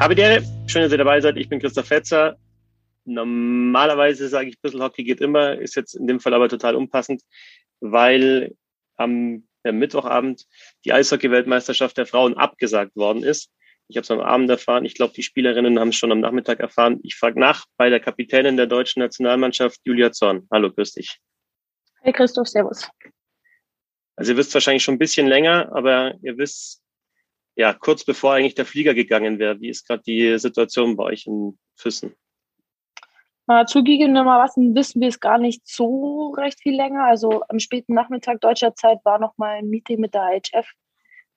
Habe Ehre. Schön, dass ihr dabei seid. Ich bin Christoph Fetzer. Normalerweise sage ich, Brüssel Hockey geht immer, ist jetzt in dem Fall aber total unpassend, weil am Mittwochabend die Eishockey-Weltmeisterschaft der Frauen abgesagt worden ist. Ich habe es am Abend erfahren. Ich glaube, die Spielerinnen haben es schon am Nachmittag erfahren. Ich frage nach bei der Kapitänin der deutschen Nationalmannschaft, Julia Zorn. Hallo, grüß dich. Hey Christoph, servus. Also ihr wisst wahrscheinlich schon ein bisschen länger, aber ihr wisst, ja, kurz bevor eigentlich der Flieger gegangen wäre, wie ist gerade die Situation bei euch in Füssen? Äh, zugegebenermaßen wissen wir es gar nicht so recht viel länger. Also am späten Nachmittag deutscher Zeit war noch mal ein Meeting mit der IHF.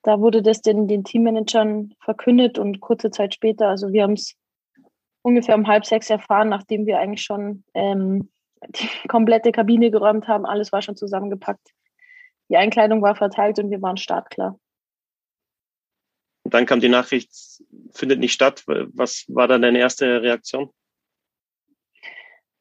Da wurde das den, den Teammanagern verkündet und kurze Zeit später, also wir haben es ungefähr um halb sechs erfahren, nachdem wir eigentlich schon ähm, die komplette Kabine geräumt haben. Alles war schon zusammengepackt. Die Einkleidung war verteilt und wir waren startklar. Und dann kam die Nachricht, findet nicht statt. Was war dann deine erste Reaktion?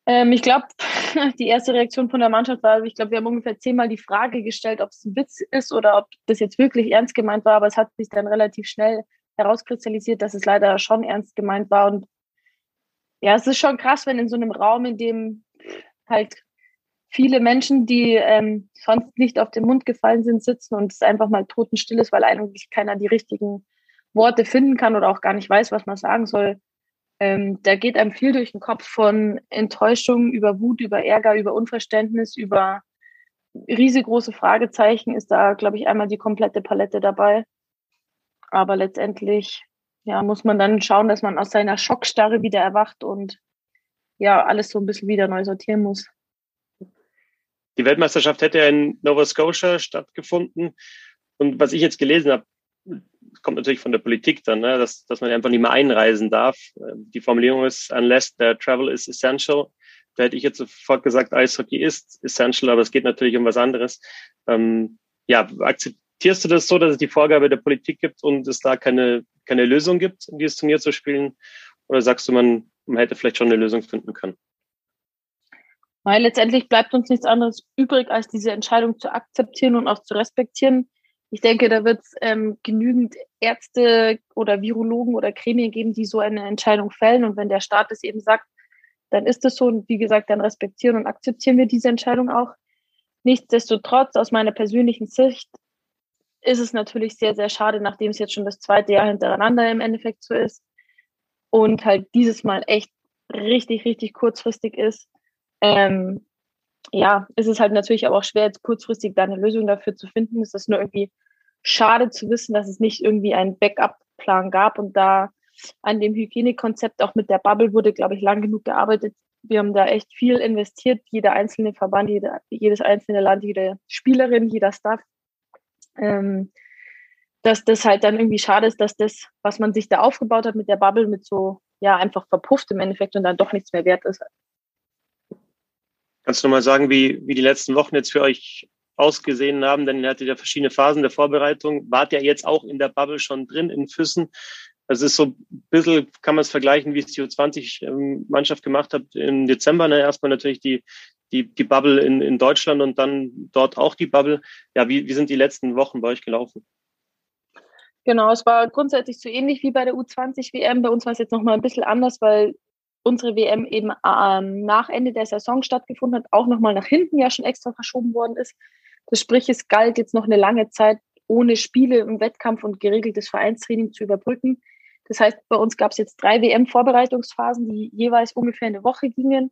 Ähm, ich glaube, die erste Reaktion von der Mannschaft war, ich glaube, wir haben ungefähr zehnmal die Frage gestellt, ob es ein Witz ist oder ob das jetzt wirklich ernst gemeint war. Aber es hat sich dann relativ schnell herauskristallisiert, dass es leider schon ernst gemeint war. Und ja, es ist schon krass, wenn in so einem Raum, in dem halt viele Menschen, die ähm, sonst nicht auf den Mund gefallen sind, sitzen und es einfach mal totenstill ist, weil eigentlich keiner die richtigen Worte finden kann oder auch gar nicht weiß, was man sagen soll. Ähm, da geht einem viel durch den Kopf von Enttäuschung über Wut, über Ärger, über Unverständnis, über riesengroße Fragezeichen ist da, glaube ich, einmal die komplette Palette dabei. Aber letztendlich ja, muss man dann schauen, dass man aus seiner Schockstarre wieder erwacht und ja, alles so ein bisschen wieder neu sortieren muss. Die Weltmeisterschaft hätte ja in Nova Scotia stattgefunden. Und was ich jetzt gelesen habe, kommt natürlich von der Politik dann, ne, dass, dass man einfach nicht mehr einreisen darf. Die Formulierung ist, unless the travel is essential. Da hätte ich jetzt sofort gesagt, Eishockey ist essential, aber es geht natürlich um was anderes. Ähm, ja, akzeptierst du das so, dass es die Vorgabe der Politik gibt und es da keine, keine Lösung gibt, dieses Turnier zu spielen? Oder sagst du, man, man hätte vielleicht schon eine Lösung finden können? Weil letztendlich bleibt uns nichts anderes übrig, als diese Entscheidung zu akzeptieren und auch zu respektieren. Ich denke, da wird es ähm, genügend Ärzte oder Virologen oder Gremien geben, die so eine Entscheidung fällen. Und wenn der Staat es eben sagt, dann ist es so. Und wie gesagt, dann respektieren und akzeptieren wir diese Entscheidung auch. Nichtsdestotrotz, aus meiner persönlichen Sicht, ist es natürlich sehr, sehr schade, nachdem es jetzt schon das zweite Jahr hintereinander im Endeffekt so ist und halt dieses Mal echt richtig, richtig kurzfristig ist, ähm, ja, ist es halt natürlich aber auch schwer, jetzt kurzfristig da eine Lösung dafür zu finden. Es ist nur irgendwie schade zu wissen, dass es nicht irgendwie einen Backup-Plan gab und da an dem Hygienekonzept auch mit der Bubble wurde, glaube ich, lang genug gearbeitet. Wir haben da echt viel investiert, jeder einzelne Verband, jede, jedes einzelne Land, jede Spielerin, jeder Staff. Ähm, dass das halt dann irgendwie schade ist, dass das, was man sich da aufgebaut hat mit der Bubble, mit so, ja, einfach verpufft im Endeffekt und dann doch nichts mehr wert ist. Kannst du nochmal sagen, wie, wie die letzten Wochen jetzt für euch ausgesehen haben? Denn ihr hattet ja verschiedene Phasen der Vorbereitung. Wart ja jetzt auch in der Bubble schon drin in Füssen. Das ist so ein bisschen, kann man es vergleichen, wie es die U20-Mannschaft gemacht hat im Dezember. Ne? Erstmal natürlich die, die, die Bubble in, in Deutschland und dann dort auch die Bubble. Ja, wie, wie sind die letzten Wochen bei euch gelaufen? Genau, es war grundsätzlich so ähnlich wie bei der U20-WM. Bei uns war es jetzt nochmal ein bisschen anders, weil unsere WM eben ähm, nach Ende der Saison stattgefunden hat, auch nochmal nach hinten ja schon extra verschoben worden ist. Das sprich, es galt jetzt noch eine lange Zeit ohne Spiele im Wettkampf und geregeltes Vereinstraining zu überbrücken. Das heißt, bei uns gab es jetzt drei WM-Vorbereitungsphasen, die jeweils ungefähr eine Woche gingen.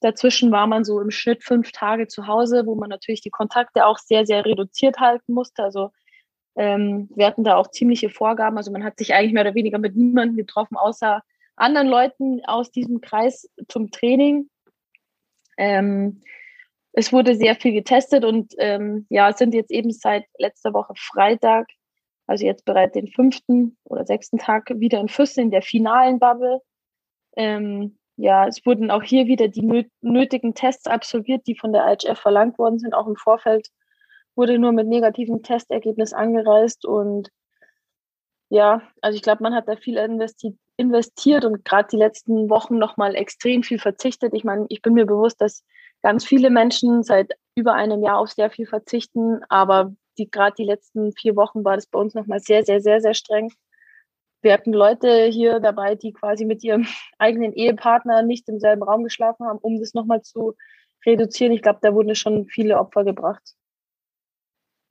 Dazwischen war man so im Schnitt fünf Tage zu Hause, wo man natürlich die Kontakte auch sehr, sehr reduziert halten musste. Also ähm, wir hatten da auch ziemliche Vorgaben. Also man hat sich eigentlich mehr oder weniger mit niemandem getroffen, außer anderen Leuten aus diesem Kreis zum Training. Ähm, es wurde sehr viel getestet und ähm, ja, sind jetzt eben seit letzter Woche Freitag, also jetzt bereits den fünften oder sechsten Tag wieder in Füssen in der finalen Bubble. Ähm, ja, es wurden auch hier wieder die nötigen Tests absolviert, die von der IHF verlangt worden sind. Auch im Vorfeld wurde nur mit negativem Testergebnis angereist und ja, also ich glaube, man hat da viel investiert investiert und gerade die letzten Wochen nochmal extrem viel verzichtet. Ich meine, ich bin mir bewusst, dass ganz viele Menschen seit über einem Jahr auf sehr viel verzichten, aber die gerade die letzten vier Wochen war das bei uns nochmal sehr, sehr, sehr, sehr streng. wir hatten Leute hier dabei, die quasi mit ihrem eigenen Ehepartner nicht im selben Raum geschlafen haben, um das nochmal zu reduzieren. Ich glaube, da wurden schon viele Opfer gebracht.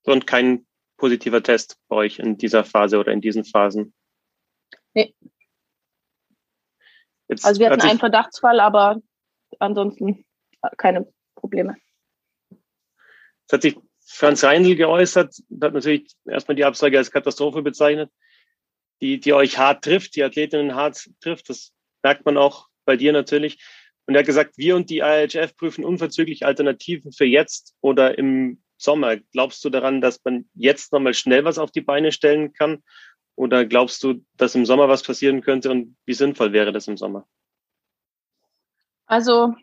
Und kein positiver Test bei euch in dieser Phase oder in diesen Phasen? Nee. Jetzt also wir hatten einen Verdachtsfall, aber ansonsten keine Probleme. Es hat sich Franz Reindl geäußert, hat natürlich erstmal die Absage als Katastrophe bezeichnet, die, die euch hart trifft, die Athletinnen hart trifft. Das merkt man auch bei dir natürlich. Und er hat gesagt, wir und die IHF prüfen unverzüglich Alternativen für jetzt oder im Sommer. Glaubst du daran, dass man jetzt nochmal schnell was auf die Beine stellen kann? Oder glaubst du, dass im Sommer was passieren könnte und wie sinnvoll wäre das im Sommer? Also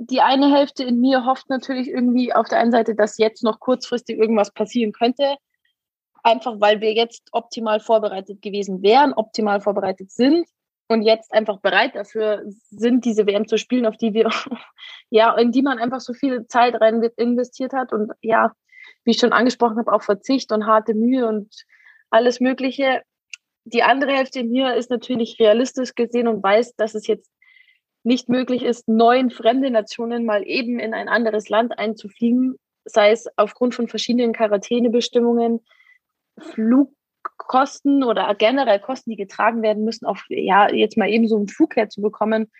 die eine Hälfte in mir hofft natürlich irgendwie auf der einen Seite, dass jetzt noch kurzfristig irgendwas passieren könnte. Einfach weil wir jetzt optimal vorbereitet gewesen wären, optimal vorbereitet sind und jetzt einfach bereit dafür sind, diese WM zu spielen, auf die wir, ja, in die man einfach so viel Zeit rein investiert hat und ja, wie ich schon angesprochen habe, auch Verzicht und harte Mühe und alles Mögliche. Die andere Hälfte in mir ist natürlich realistisch gesehen und weiß, dass es jetzt nicht möglich ist, neun fremde Nationen mal eben in ein anderes Land einzufliegen, sei es aufgrund von verschiedenen Quarantänebestimmungen, Flugkosten oder generell Kosten, die getragen werden müssen, auf ja jetzt mal eben so einen Flug herzubekommen.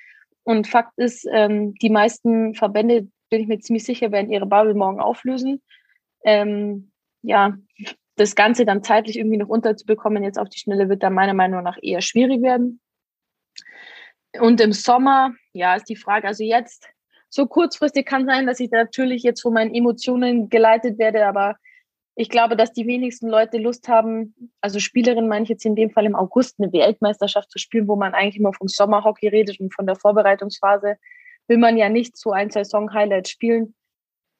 Und Fakt ist, ähm, die meisten Verbände, bin ich mir ziemlich sicher, werden ihre Bubble morgen auflösen. Ähm, ja, das Ganze dann zeitlich irgendwie noch unterzubekommen, jetzt auf die Schnelle, wird da meiner Meinung nach eher schwierig werden. Und im Sommer, ja, ist die Frage, also jetzt, so kurzfristig kann sein, dass ich natürlich jetzt von meinen Emotionen geleitet werde, aber ich glaube, dass die wenigsten Leute Lust haben, also Spielerinnen meine ich jetzt in dem Fall im August eine Weltmeisterschaft zu spielen, wo man eigentlich immer vom Sommerhockey redet und von der Vorbereitungsphase will man ja nicht so ein Saison-Highlight spielen.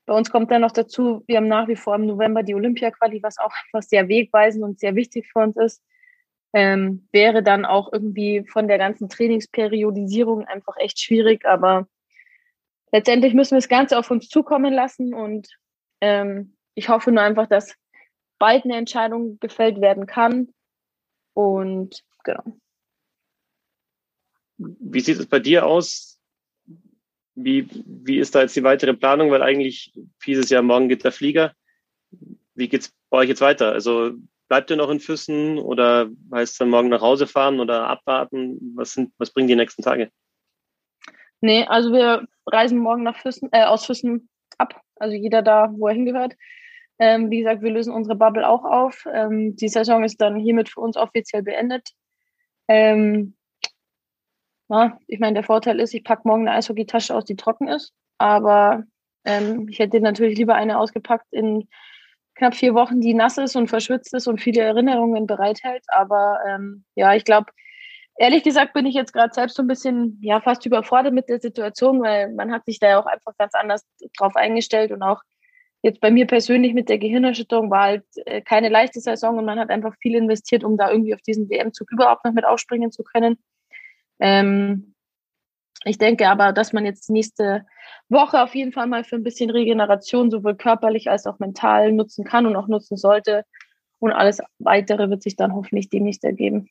Bei uns kommt dann noch dazu, wir haben nach wie vor im November die Olympia-Quali, was auch einfach sehr wegweisend und sehr wichtig für uns ist ähm, wäre dann auch irgendwie von der ganzen Trainingsperiodisierung einfach echt schwierig. Aber letztendlich müssen wir das Ganze auf uns zukommen lassen und ähm, ich hoffe nur einfach, dass bald eine Entscheidung gefällt werden kann. Und genau. Wie sieht es bei dir aus? Wie, wie ist da jetzt die weitere Planung? Weil eigentlich hieß es ja, morgen geht der Flieger. Wie geht es bei euch jetzt weiter? Also Bleibt ihr noch in Füssen oder heißt es dann morgen nach Hause fahren oder abwarten? Was, sind, was bringen die nächsten Tage? Nee, also wir reisen morgen nach Füssen, äh, aus Füssen ab. Also jeder da, wo er hingehört. Ähm, wie gesagt, wir lösen unsere Bubble auch auf. Ähm, die Saison ist dann hiermit für uns offiziell beendet. Ähm, ja, ich meine, der Vorteil ist, ich packe morgen eine Eishockeytasche aus, die trocken ist. Aber ähm, ich hätte natürlich lieber eine ausgepackt in knapp vier Wochen, die nass ist und verschwitzt ist und viele Erinnerungen bereithält. Aber ähm, ja, ich glaube, ehrlich gesagt bin ich jetzt gerade selbst so ein bisschen, ja, fast überfordert mit der Situation, weil man hat sich da ja auch einfach ganz anders drauf eingestellt und auch jetzt bei mir persönlich mit der Gehirnerschütterung war halt äh, keine leichte Saison und man hat einfach viel investiert, um da irgendwie auf diesen WM-Zug überhaupt noch mit aufspringen zu können. Ähm, ich denke aber, dass man jetzt nächste Woche auf jeden Fall mal für ein bisschen Regeneration sowohl körperlich als auch mental nutzen kann und auch nutzen sollte. Und alles weitere wird sich dann hoffentlich demnächst ergeben.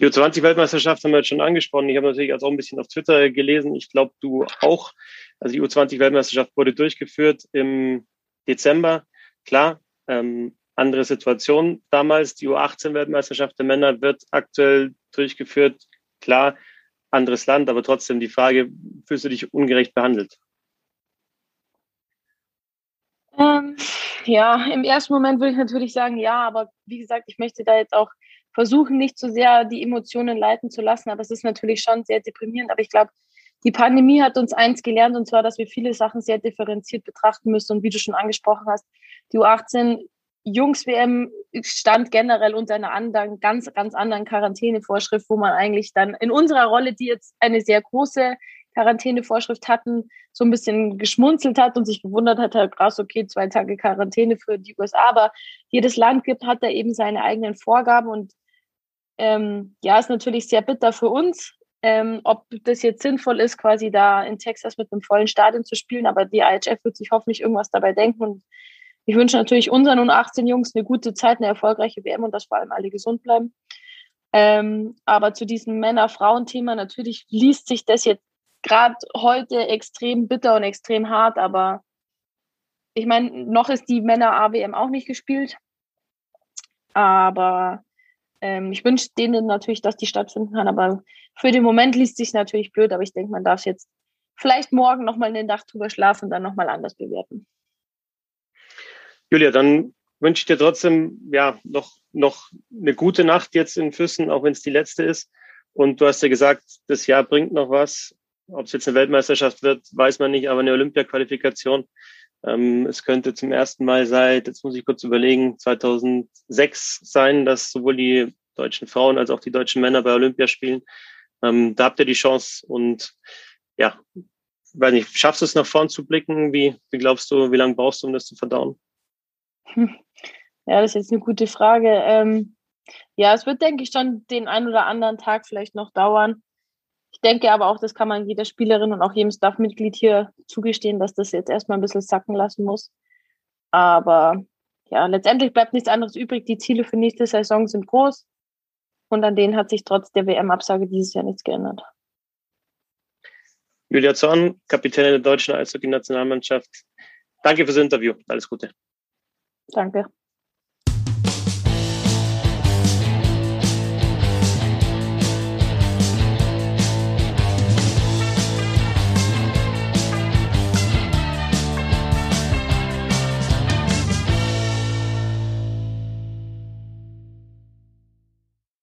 Die U20-Weltmeisterschaft haben wir jetzt schon angesprochen. Ich habe natürlich auch ein bisschen auf Twitter gelesen. Ich glaube, du auch. Also die U20-Weltmeisterschaft wurde durchgeführt im Dezember. Klar, ähm, andere Situation damals. Die U18-Weltmeisterschaft der Männer wird aktuell durchgeführt. Klar, anderes Land, aber trotzdem die Frage, fühlst du dich ungerecht behandelt? Ähm, ja, im ersten Moment würde ich natürlich sagen, ja, aber wie gesagt, ich möchte da jetzt auch versuchen, nicht zu so sehr die Emotionen leiten zu lassen, aber es ist natürlich schon sehr deprimierend. Aber ich glaube, die Pandemie hat uns eins gelernt, und zwar, dass wir viele Sachen sehr differenziert betrachten müssen. Und wie du schon angesprochen hast, die U18 Jungs-WM stand generell unter einer anderen, ganz, ganz anderen Quarantänevorschrift, wo man eigentlich dann in unserer Rolle, die jetzt eine sehr große Quarantänevorschrift hatten, so ein bisschen geschmunzelt hat und sich gewundert hat, halt krass, okay, zwei Tage Quarantäne für die USA, aber jedes Land gibt, hat da eben seine eigenen Vorgaben und ähm, ja, ist natürlich sehr bitter für uns, ähm, ob das jetzt sinnvoll ist, quasi da in Texas mit einem vollen Stadion zu spielen, aber die IHF wird sich hoffentlich irgendwas dabei denken und ich wünsche natürlich unseren und 18 Jungs eine gute Zeit, eine erfolgreiche WM und dass vor allem alle gesund bleiben. Ähm, aber zu diesem Männer-Frauen-Thema, natürlich liest sich das jetzt gerade heute extrem bitter und extrem hart, aber ich meine, noch ist die Männer-AWM auch nicht gespielt. Aber ähm, ich wünsche denen natürlich, dass die stattfinden kann. Aber für den Moment liest sich natürlich blöd, aber ich denke, man darf es jetzt vielleicht morgen nochmal in den Dach drüber schlafen und dann nochmal anders bewerten. Julia, dann wünsche ich dir trotzdem ja noch, noch eine gute Nacht jetzt in Füssen, auch wenn es die letzte ist. Und du hast ja gesagt, das Jahr bringt noch was. Ob es jetzt eine Weltmeisterschaft wird, weiß man nicht, aber eine Olympiaqualifikation. Ähm, es könnte zum ersten Mal seit, jetzt muss ich kurz überlegen, 2006 sein, dass sowohl die deutschen Frauen als auch die deutschen Männer bei Olympia spielen. Ähm, da habt ihr die Chance und ja, weiß nicht, schaffst du es nach vorn zu blicken? Wie, wie glaubst du, wie lange brauchst du, um das zu verdauen? Ja, das ist jetzt eine gute Frage. Ähm, ja, es wird, denke ich, schon den einen oder anderen Tag vielleicht noch dauern. Ich denke aber auch, das kann man jeder Spielerin und auch jedem Staff-Mitglied hier zugestehen, dass das jetzt erstmal ein bisschen sacken lassen muss. Aber ja, letztendlich bleibt nichts anderes übrig. Die Ziele für nächste Saison sind groß und an denen hat sich trotz der WM-Absage dieses Jahr nichts geändert. Julia Zorn, Kapitänin der deutschen Eishockey-Nationalmannschaft. Danke fürs Interview. Alles Gute. Danke.